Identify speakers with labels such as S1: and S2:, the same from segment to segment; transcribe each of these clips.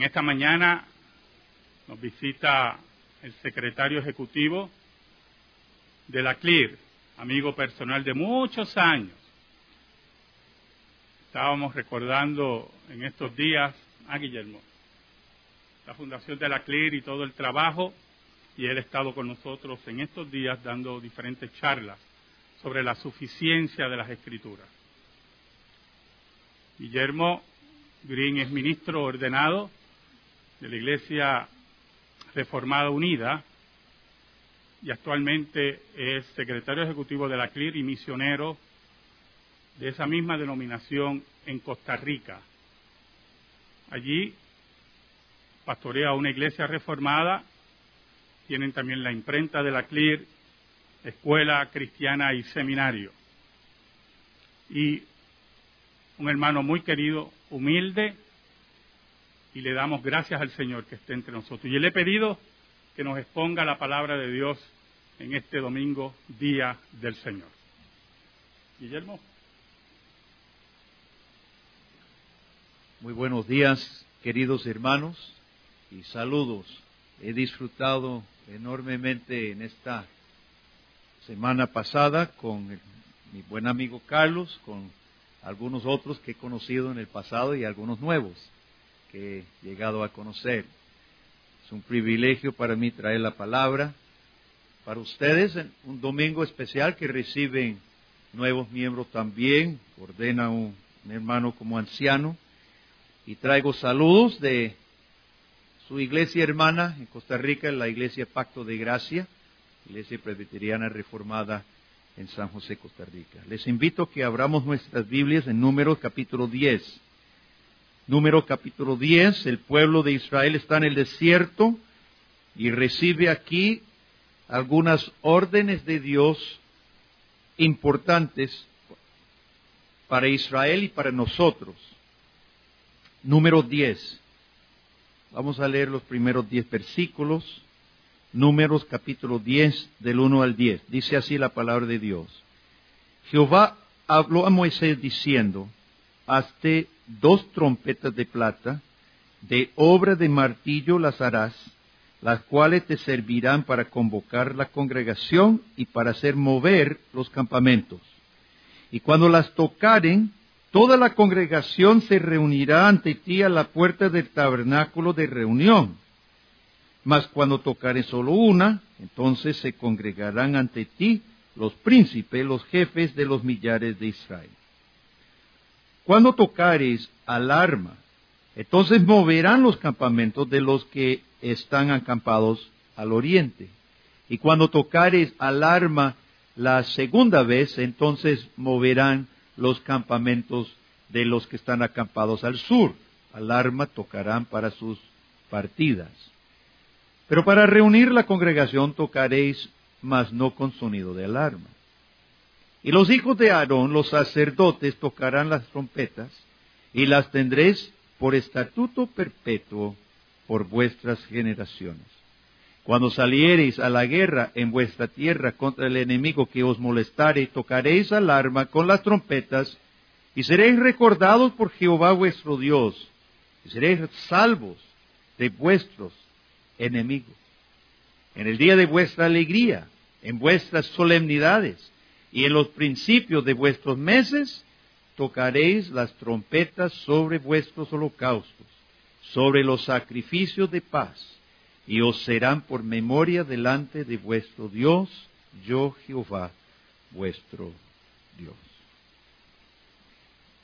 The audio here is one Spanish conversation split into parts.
S1: En esta mañana nos visita el secretario ejecutivo de la CLIR, amigo personal de muchos años. Estábamos recordando en estos días a Guillermo, la fundación de la CLIR y todo el trabajo, y él ha estado con nosotros en estos días dando diferentes charlas sobre la suficiencia de las escrituras. Guillermo Green es ministro ordenado de la Iglesia Reformada Unida y actualmente es secretario ejecutivo de la CLIR y misionero de esa misma denominación en Costa Rica. Allí pastorea una iglesia reformada, tienen también la imprenta de la CLIR, escuela cristiana y seminario. Y un hermano muy querido, humilde, y le damos gracias al Señor que esté entre nosotros. Y le he pedido que nos exponga la palabra de Dios en este domingo, día del Señor. Guillermo.
S2: Muy buenos días, queridos hermanos, y saludos. He disfrutado enormemente en esta semana pasada con mi buen amigo Carlos, con algunos otros que he conocido en el pasado y algunos nuevos que he llegado a conocer. Es un privilegio para mí traer la palabra para ustedes en un domingo especial que reciben nuevos miembros también, ordena un, hermano como anciano y traigo saludos de su iglesia hermana en Costa Rica, la iglesia Pacto de Gracia, iglesia presbiteriana reformada en San José, Costa Rica. Les invito a que abramos nuestras Biblias en Números capítulo 10. Número capítulo 10, el pueblo de Israel está en el desierto y recibe aquí algunas órdenes de Dios importantes para Israel y para nosotros. Número 10. Vamos a leer los primeros 10 versículos. Números capítulo 10 del 1 al 10. Dice así la palabra de Dios. Jehová habló a Moisés diciendo, hazte dos trompetas de plata, de obra de martillo las harás, las cuales te servirán para convocar la congregación y para hacer mover los campamentos. Y cuando las tocaren, toda la congregación se reunirá ante ti a la puerta del tabernáculo de reunión. Mas cuando tocare solo una, entonces se congregarán ante ti los príncipes, los jefes de los millares de Israel. Cuando tocares alarma, entonces moverán los campamentos de los que están acampados al oriente. Y cuando tocares alarma la segunda vez, entonces moverán los campamentos de los que están acampados al sur. Alarma tocarán para sus partidas. Pero para reunir la congregación tocaréis, mas no con sonido de alarma. Y los hijos de Aarón, los sacerdotes, tocarán las trompetas y las tendréis por estatuto perpetuo por vuestras generaciones. Cuando saliereis a la guerra en vuestra tierra contra el enemigo que os molestare, tocaréis alarma con las trompetas y seréis recordados por Jehová vuestro Dios y seréis salvos de vuestros enemigos. En el día de vuestra alegría, en vuestras solemnidades, y en los principios de vuestros meses tocaréis las trompetas sobre vuestros holocaustos, sobre los sacrificios de paz, y os serán por memoria delante de vuestro Dios, yo Jehová, vuestro Dios.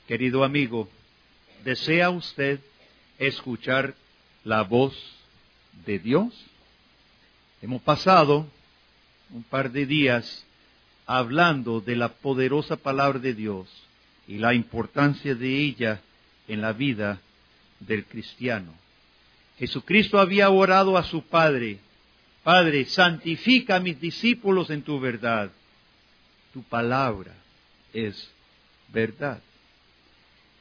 S2: Querido amigo, ¿desea usted escuchar la voz de Dios? Hemos pasado un par de días hablando de la poderosa palabra de Dios y la importancia de ella en la vida del cristiano. Jesucristo había orado a su Padre, Padre, santifica a mis discípulos en tu verdad. Tu palabra es verdad.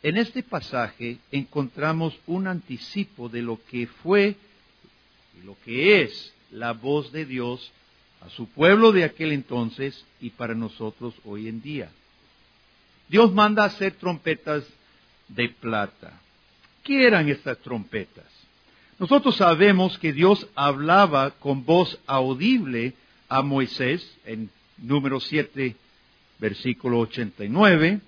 S2: En este pasaje encontramos un anticipo de lo que fue y lo que es la voz de Dios a su pueblo de aquel entonces y para nosotros hoy en día. Dios manda hacer trompetas de plata. ¿Qué eran estas trompetas? Nosotros sabemos que Dios hablaba con voz audible a Moisés en número 7, versículo 89.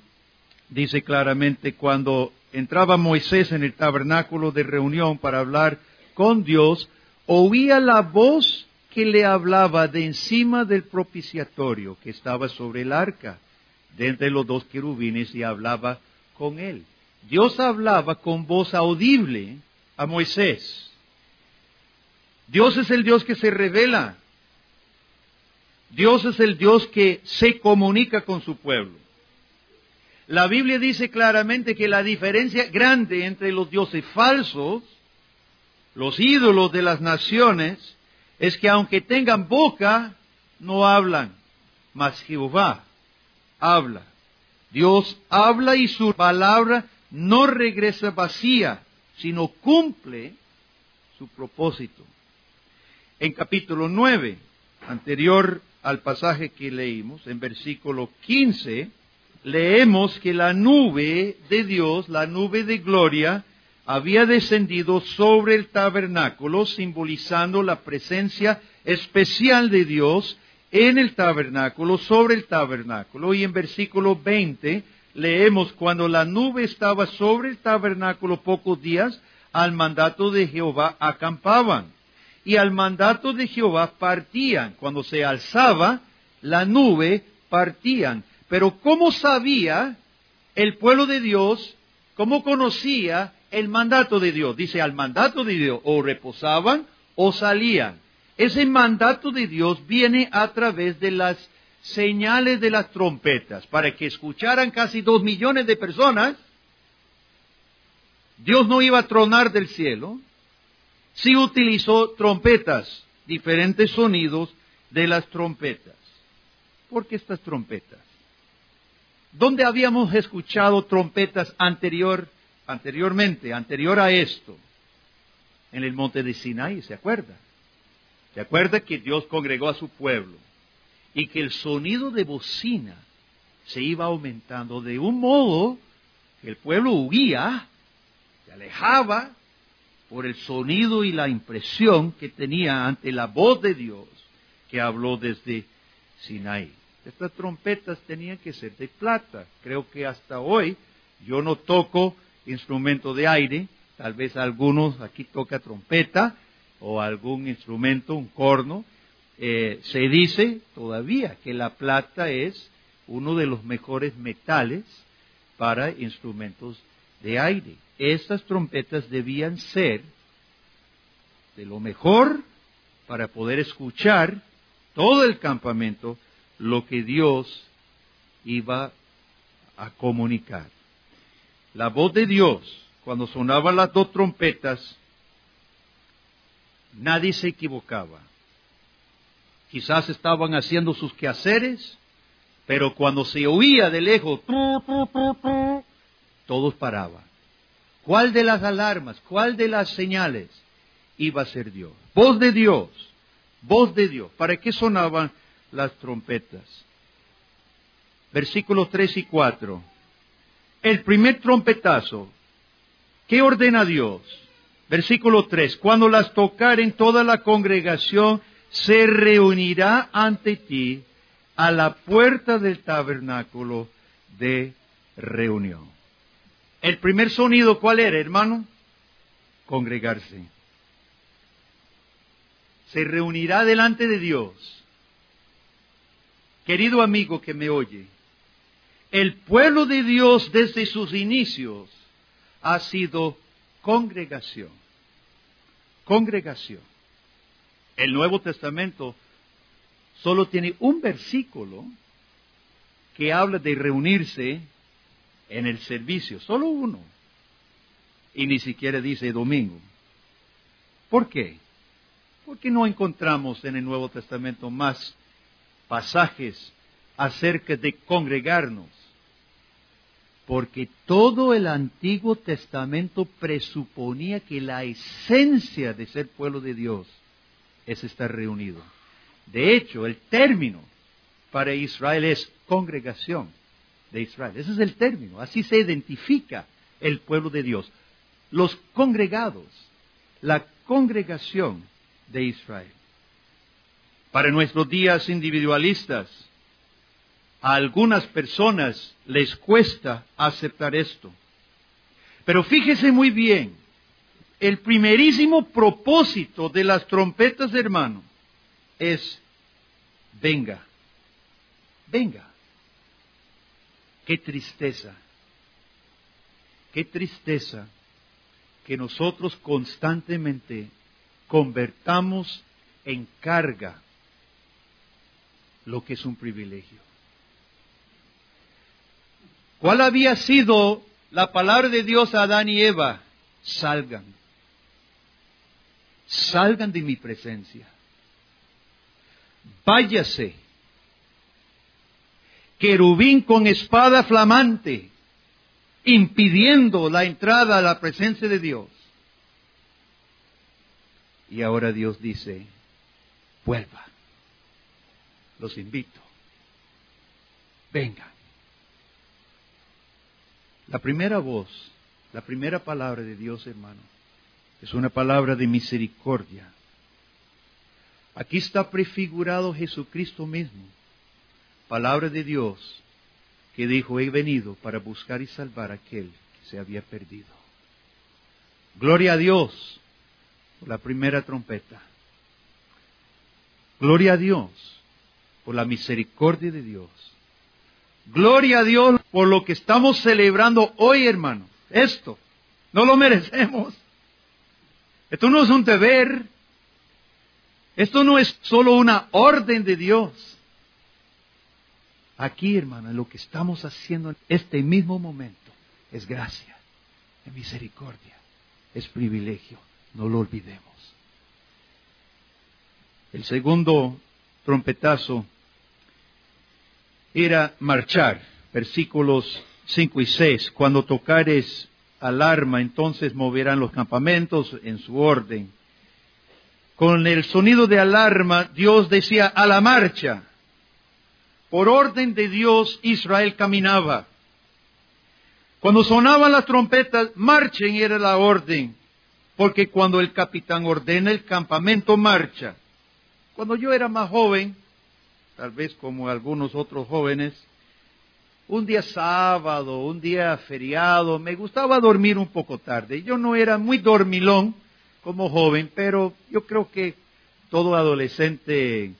S2: Dice claramente, cuando entraba Moisés en el tabernáculo de reunión para hablar con Dios, oía la voz que le hablaba de encima del propiciatorio que estaba sobre el arca, de entre los dos querubines y hablaba con él. Dios hablaba con voz audible a Moisés. Dios es el Dios que se revela. Dios es el Dios que se comunica con su pueblo. La Biblia dice claramente que la diferencia grande entre los dioses falsos, los ídolos de las naciones, es que aunque tengan boca, no hablan, mas Jehová habla. Dios habla y su palabra no regresa vacía, sino cumple su propósito. En capítulo 9, anterior al pasaje que leímos, en versículo 15, leemos que la nube de Dios, la nube de gloria, había descendido sobre el tabernáculo, simbolizando la presencia especial de Dios en el tabernáculo, sobre el tabernáculo. Y en versículo 20 leemos, cuando la nube estaba sobre el tabernáculo pocos días, al mandato de Jehová acampaban. Y al mandato de Jehová partían. Cuando se alzaba la nube, partían. Pero ¿cómo sabía el pueblo de Dios, cómo conocía el mandato de Dios? Dice, al mandato de Dios o reposaban o salían. Ese mandato de Dios viene a través de las señales de las trompetas, para que escucharan casi dos millones de personas. Dios no iba a tronar del cielo, sí utilizó trompetas, diferentes sonidos de las trompetas. ¿Por qué estas trompetas? ¿Dónde habíamos escuchado trompetas anterior, anteriormente, anterior a esto? En el monte de Sinaí, ¿se acuerda? ¿Se acuerda que Dios congregó a su pueblo y que el sonido de bocina se iba aumentando de un modo que el pueblo huía, se alejaba por el sonido y la impresión que tenía ante la voz de Dios que habló desde Sinaí. Estas trompetas tenían que ser de plata. Creo que hasta hoy yo no toco instrumento de aire, tal vez algunos aquí toca trompeta, o algún instrumento, un corno, eh, se dice todavía que la plata es uno de los mejores metales para instrumentos de aire. Estas trompetas debían ser de lo mejor para poder escuchar todo el campamento lo que Dios iba a comunicar. La voz de Dios, cuando sonaban las dos trompetas, nadie se equivocaba. Quizás estaban haciendo sus quehaceres, pero cuando se oía de lejos, todos paraban. ¿Cuál de las alarmas, cuál de las señales iba a ser Dios? Voz de Dios, voz de Dios. ¿Para qué sonaban las trompetas? Versículos 3 y 4. El primer trompetazo, ¿qué ordena Dios? Versículo 3. Cuando las tocaren toda la congregación se reunirá ante ti a la puerta del tabernáculo de reunión. El primer sonido, ¿cuál era, hermano? Congregarse. Se reunirá delante de Dios. Querido amigo que me oye, el pueblo de Dios desde sus inicios ha sido congregación. Congregación. El Nuevo Testamento solo tiene un versículo que habla de reunirse en el servicio, solo uno. Y ni siquiera dice domingo. ¿Por qué? Porque no encontramos en el Nuevo Testamento más pasajes acerca de congregarnos porque todo el Antiguo Testamento presuponía que la esencia de ser pueblo de Dios es estar reunido. De hecho, el término para Israel es congregación de Israel. Ese es el término. Así se identifica el pueblo de Dios. Los congregados. La congregación de Israel. Para nuestros días individualistas, a algunas personas les cuesta aceptar esto. Pero fíjese muy bien, el primerísimo propósito de las trompetas, hermano, es, venga, venga. Qué tristeza, qué tristeza que nosotros constantemente convertamos en carga lo que es un privilegio. ¿Cuál había sido la palabra de Dios a Adán y Eva? Salgan. Salgan de mi presencia. Váyase. Querubín con espada flamante, impidiendo la entrada a la presencia de Dios. Y ahora Dios dice, vuelva. Los invito. Vengan. La primera voz, la primera palabra de Dios, hermano, es una palabra de misericordia. Aquí está prefigurado Jesucristo mismo, palabra de Dios, que dijo, he venido para buscar y salvar a aquel que se había perdido. Gloria a Dios por la primera trompeta. Gloria a Dios por la misericordia de Dios. Gloria a Dios por lo que estamos celebrando hoy, hermano. Esto, no lo merecemos. Esto no es un deber. Esto no es solo una orden de Dios. Aquí, hermano, lo que estamos haciendo en este mismo momento es gracia, es misericordia, es privilegio. No lo olvidemos. El segundo trompetazo era marchar, versículos 5 y 6. Cuando tocares alarma, entonces moverán los campamentos en su orden. Con el sonido de alarma, Dios decía a la marcha. Por orden de Dios, Israel caminaba. Cuando sonaban las trompetas, marchen era la orden, porque cuando el capitán ordena el campamento marcha. Cuando yo era más joven, tal vez como algunos otros jóvenes, un día sábado, un día feriado, me gustaba dormir un poco tarde. Yo no era muy dormilón como joven, pero yo creo que todo adolescente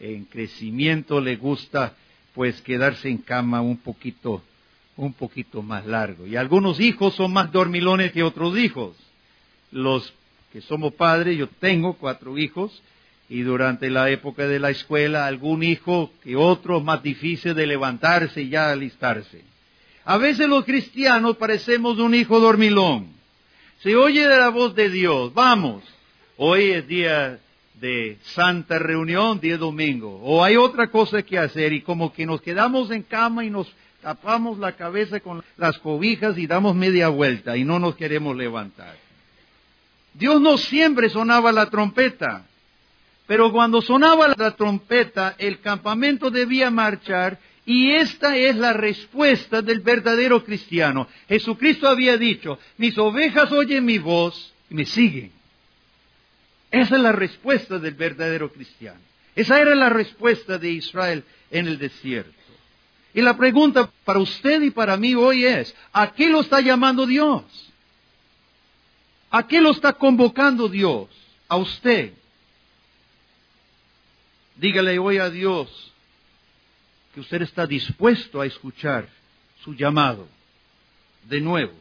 S2: en crecimiento le gusta pues quedarse en cama un poquito un poquito más largo. Y algunos hijos son más dormilones que otros hijos. Los que somos padres, yo tengo cuatro hijos, y durante la época de la escuela algún hijo que otro más difícil de levantarse y ya alistarse. A veces los cristianos parecemos un hijo dormilón. Se oye la voz de Dios, vamos, hoy es día de santa reunión, día domingo, o hay otra cosa que hacer y como que nos quedamos en cama y nos tapamos la cabeza con las cobijas y damos media vuelta y no nos queremos levantar. Dios no siempre sonaba la trompeta. Pero cuando sonaba la trompeta, el campamento debía marchar y esta es la respuesta del verdadero cristiano. Jesucristo había dicho, mis ovejas oyen mi voz y me siguen. Esa es la respuesta del verdadero cristiano. Esa era la respuesta de Israel en el desierto. Y la pregunta para usted y para mí hoy es, ¿a qué lo está llamando Dios? ¿A qué lo está convocando Dios? A usted Dígale hoy a Dios que usted está dispuesto a escuchar su llamado de nuevo.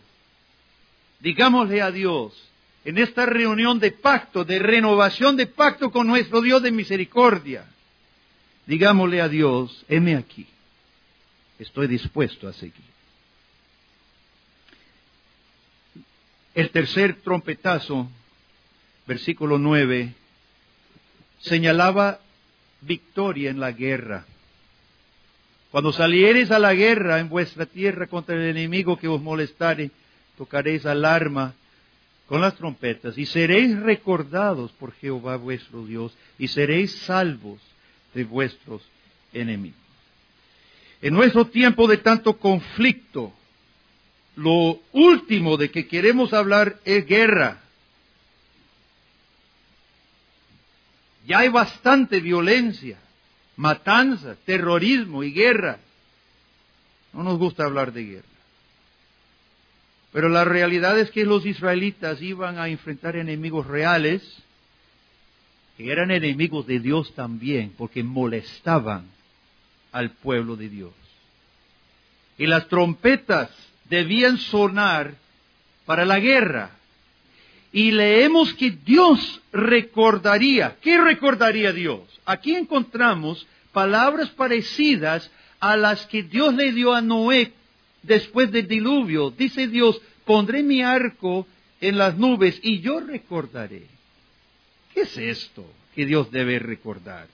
S2: Digámosle a Dios en esta reunión de pacto, de renovación de pacto con nuestro Dios de misericordia. Digámosle a Dios, heme aquí, estoy dispuesto a seguir. El tercer trompetazo, versículo 9, señalaba victoria en la guerra. Cuando saliereis a la guerra en vuestra tierra contra el enemigo que os molestare, tocaréis alarma con las trompetas y seréis recordados por Jehová vuestro Dios y seréis salvos de vuestros enemigos. En nuestro tiempo de tanto conflicto, lo último de que queremos hablar es guerra. Ya hay bastante violencia, matanza, terrorismo y guerra. No nos gusta hablar de guerra. Pero la realidad es que los israelitas iban a enfrentar enemigos reales, que eran enemigos de Dios también, porque molestaban al pueblo de Dios. Y las trompetas debían sonar para la guerra. Y leemos que Dios recordaría. ¿Qué recordaría Dios? Aquí encontramos palabras parecidas a las que Dios le dio a Noé después del diluvio. Dice Dios, pondré mi arco en las nubes y yo recordaré. ¿Qué es esto que Dios debe recordar?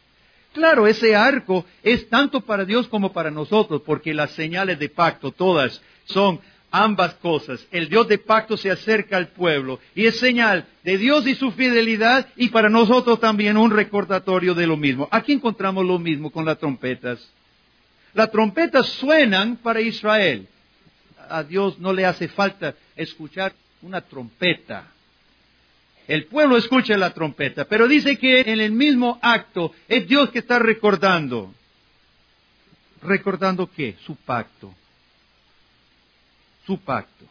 S2: Claro, ese arco es tanto para Dios como para nosotros, porque las señales de pacto todas son ambas cosas. El Dios de pacto se acerca al pueblo y es señal de Dios y su fidelidad y para nosotros también un recordatorio de lo mismo. Aquí encontramos lo mismo con las trompetas. Las trompetas suenan para Israel. A Dios no le hace falta escuchar una trompeta. El pueblo escucha la trompeta, pero dice que en el mismo acto es Dios que está recordando. ¿Recordando qué? Su pacto su pacto.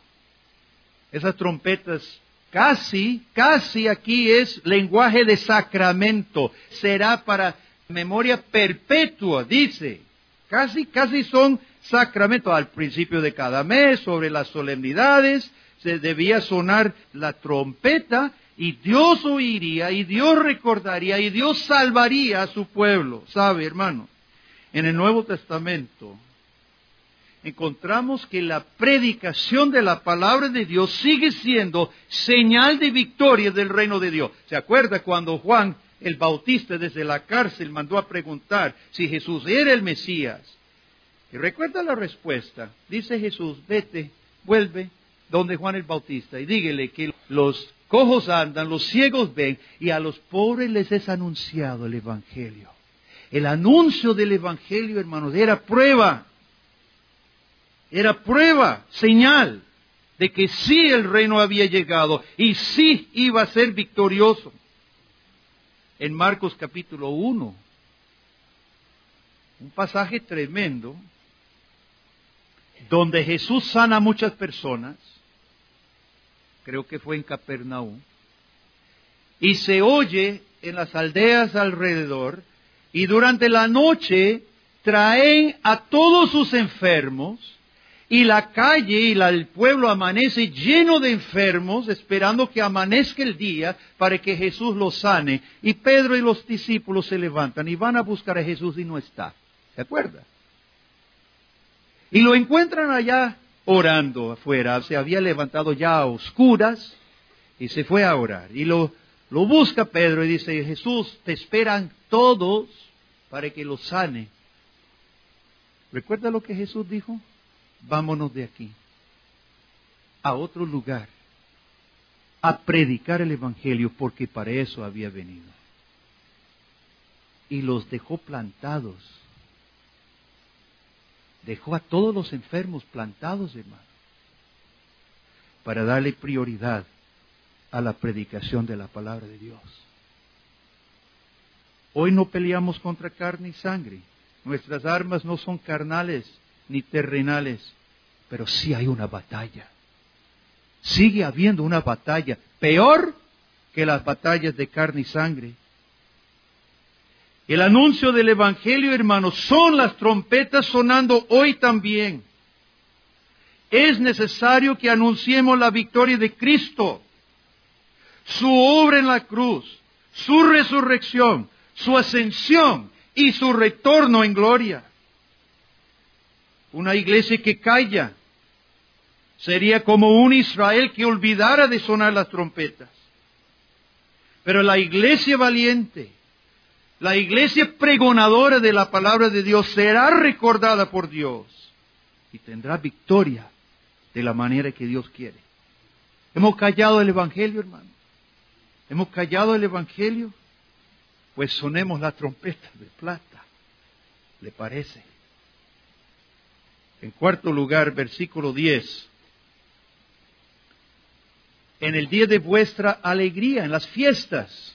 S2: Esas trompetas casi, casi aquí es lenguaje de sacramento. Será para memoria perpetua, dice. Casi, casi son sacramentos. Al principio de cada mes, sobre las solemnidades, se debía sonar la trompeta y Dios oiría y Dios recordaría y Dios salvaría a su pueblo. ¿Sabe, hermano? En el Nuevo Testamento encontramos que la predicación de la palabra de Dios sigue siendo señal de victoria del reino de Dios. ¿Se acuerda cuando Juan el Bautista desde la cárcel mandó a preguntar si Jesús era el Mesías? Y recuerda la respuesta. Dice Jesús, vete, vuelve donde Juan el Bautista y dígale que los cojos andan, los ciegos ven y a los pobres les es anunciado el Evangelio. El anuncio del Evangelio, hermanos, era prueba era prueba, señal de que sí el reino había llegado y sí iba a ser victorioso. En Marcos capítulo 1, un pasaje tremendo, donde Jesús sana a muchas personas, creo que fue en Capernaum, y se oye en las aldeas alrededor, y durante la noche traen a todos sus enfermos, y la calle y el pueblo amanece lleno de enfermos, esperando que amanezca el día para que Jesús los sane. Y Pedro y los discípulos se levantan y van a buscar a Jesús y no está. ¿Se acuerda? Y lo encuentran allá orando afuera. Se había levantado ya a oscuras y se fue a orar. Y lo, lo busca Pedro y dice, Jesús, te esperan todos para que los sane. ¿Recuerda lo que Jesús dijo? Vámonos de aquí a otro lugar a predicar el Evangelio porque para eso había venido. Y los dejó plantados. Dejó a todos los enfermos plantados, hermano, para darle prioridad a la predicación de la palabra de Dios. Hoy no peleamos contra carne y sangre. Nuestras armas no son carnales, ni terrenales, pero sí hay una batalla. Sigue habiendo una batalla, peor que las batallas de carne y sangre. El anuncio del Evangelio, hermanos, son las trompetas sonando hoy también. Es necesario que anunciemos la victoria de Cristo, su obra en la cruz, su resurrección, su ascensión y su retorno en gloria. Una iglesia que calla sería como un Israel que olvidara de sonar las trompetas. Pero la iglesia valiente, la iglesia pregonadora de la palabra de Dios será recordada por Dios y tendrá victoria de la manera que Dios quiere. Hemos callado el Evangelio, hermano. Hemos callado el Evangelio, pues sonemos la trompeta de plata. ¿Le parece? En cuarto lugar, versículo 10. En el día de vuestra alegría, en las fiestas,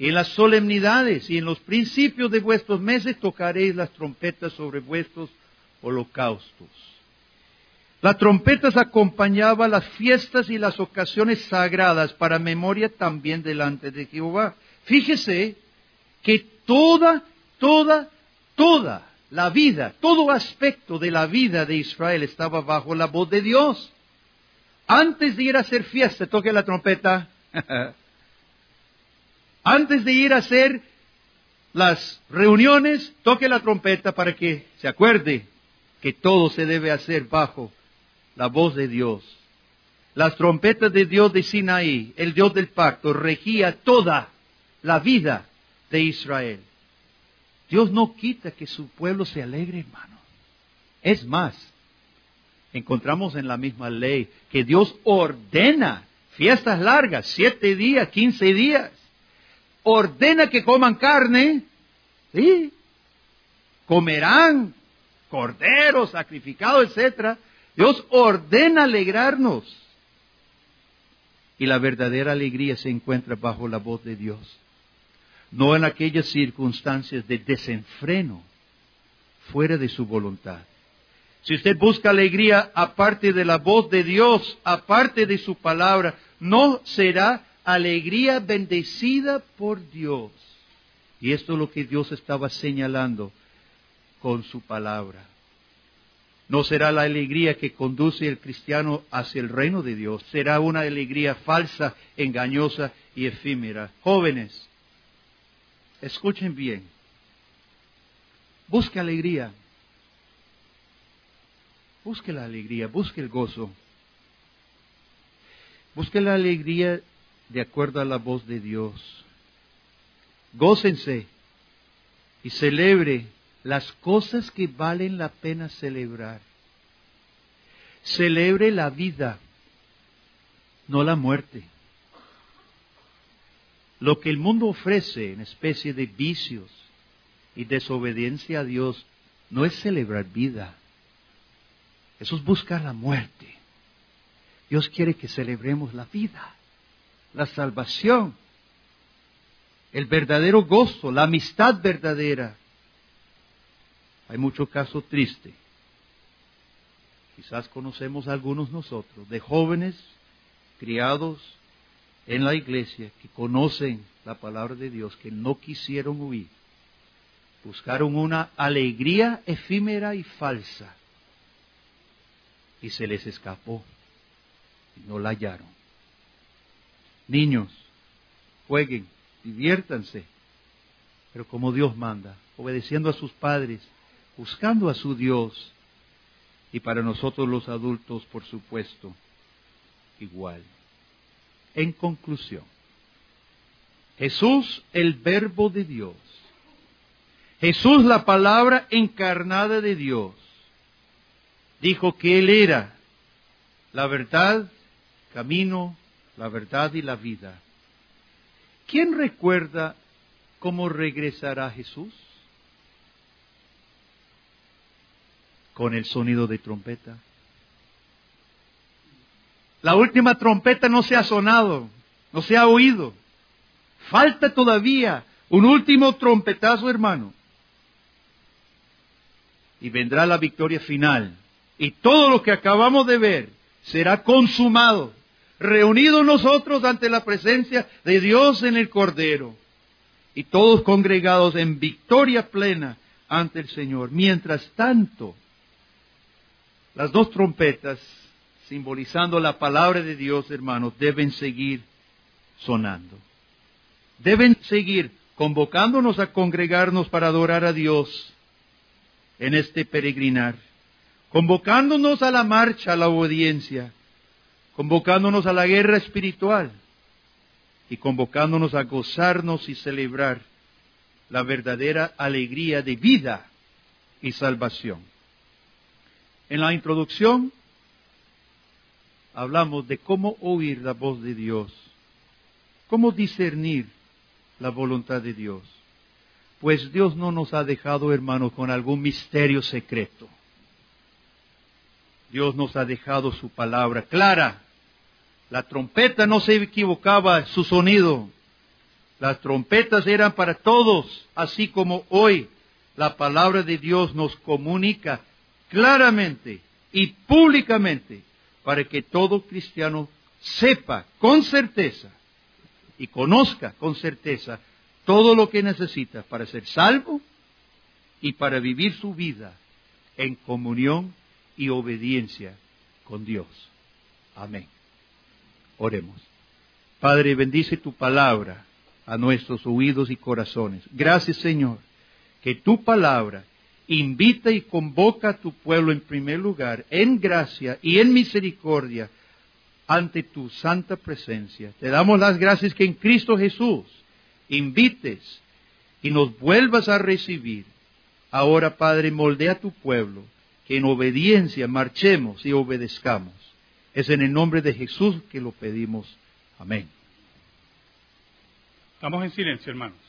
S2: En las solemnidades y en los principios de vuestros meses tocaréis las trompetas sobre vuestros holocaustos. Las trompetas acompañaban las fiestas y las ocasiones sagradas para memoria también delante de Jehová. Fíjese que toda, toda, toda la vida, todo aspecto de la vida de Israel estaba bajo la voz de Dios. Antes de ir a hacer fiesta, toque la trompeta. Antes de ir a hacer las reuniones, toque la trompeta para que se acuerde que todo se debe hacer bajo la voz de Dios. Las trompetas de Dios de Sinaí, el Dios del pacto, regía toda la vida de Israel. Dios no quita que su pueblo se alegre, hermano. Es más, encontramos en la misma ley que Dios ordena fiestas largas, siete días, quince días. Ordena que coman carne, ¿sí? Comerán corderos sacrificados, etcétera. Dios ordena alegrarnos. Y la verdadera alegría se encuentra bajo la voz de Dios no en aquellas circunstancias de desenfreno fuera de su voluntad. Si usted busca alegría aparte de la voz de Dios, aparte de su palabra, no será alegría bendecida por Dios. Y esto es lo que Dios estaba señalando con su palabra. No será la alegría que conduce el cristiano hacia el reino de Dios, será una alegría falsa, engañosa y efímera. Jóvenes, Escuchen bien. Busque alegría. Busque la alegría, busque el gozo. Busque la alegría de acuerdo a la voz de Dios. Gócense y celebre las cosas que valen la pena celebrar. Celebre la vida, no la muerte. Lo que el mundo ofrece en especie de vicios y desobediencia a Dios no es celebrar vida. Eso es buscar la muerte. Dios quiere que celebremos la vida, la salvación, el verdadero gozo, la amistad verdadera. Hay mucho caso triste. Quizás conocemos algunos nosotros, de jóvenes criados en la iglesia que conocen la palabra de Dios, que no quisieron huir. Buscaron una alegría efímera y falsa. Y se les escapó. Y no la hallaron. Niños, jueguen, diviértanse, pero como Dios manda, obedeciendo a sus padres, buscando a su Dios. Y para nosotros los adultos, por supuesto, igual. En conclusión, Jesús el verbo de Dios, Jesús la palabra encarnada de Dios, dijo que Él era la verdad, camino, la verdad y la vida. ¿Quién recuerda cómo regresará Jesús? Con el sonido de trompeta. La última trompeta no se ha sonado, no se ha oído. Falta todavía un último trompetazo, hermano. Y vendrá la victoria final. Y todo lo que acabamos de ver será consumado, reunidos nosotros ante la presencia de Dios en el Cordero. Y todos congregados en victoria plena ante el Señor. Mientras tanto, las dos trompetas simbolizando la palabra de Dios, hermanos, deben seguir sonando. Deben seguir convocándonos a congregarnos para adorar a Dios en este peregrinar, convocándonos a la marcha, a la obediencia, convocándonos a la guerra espiritual y convocándonos a gozarnos y celebrar la verdadera alegría de vida y salvación. En la introducción hablamos de cómo oír la voz de Dios, cómo discernir la voluntad de Dios. Pues Dios no nos ha dejado, hermanos, con algún misterio secreto. Dios nos ha dejado su palabra clara. La trompeta no se equivocaba su sonido. Las trompetas eran para todos, así como hoy la palabra de Dios nos comunica claramente y públicamente para que todo cristiano sepa con certeza y conozca con certeza todo lo que necesita para ser salvo y para vivir su vida en comunión y obediencia con Dios. Amén. Oremos. Padre, bendice tu palabra a nuestros oídos y corazones. Gracias, Señor, que tu palabra invita y convoca a tu pueblo en primer lugar, en gracia y en misericordia, ante tu santa presencia. Te damos las gracias que en Cristo Jesús invites y nos vuelvas a recibir. Ahora, Padre, moldea tu pueblo, que en obediencia marchemos y obedezcamos. Es en el nombre de Jesús que lo pedimos. Amén.
S1: Estamos en silencio, hermanos.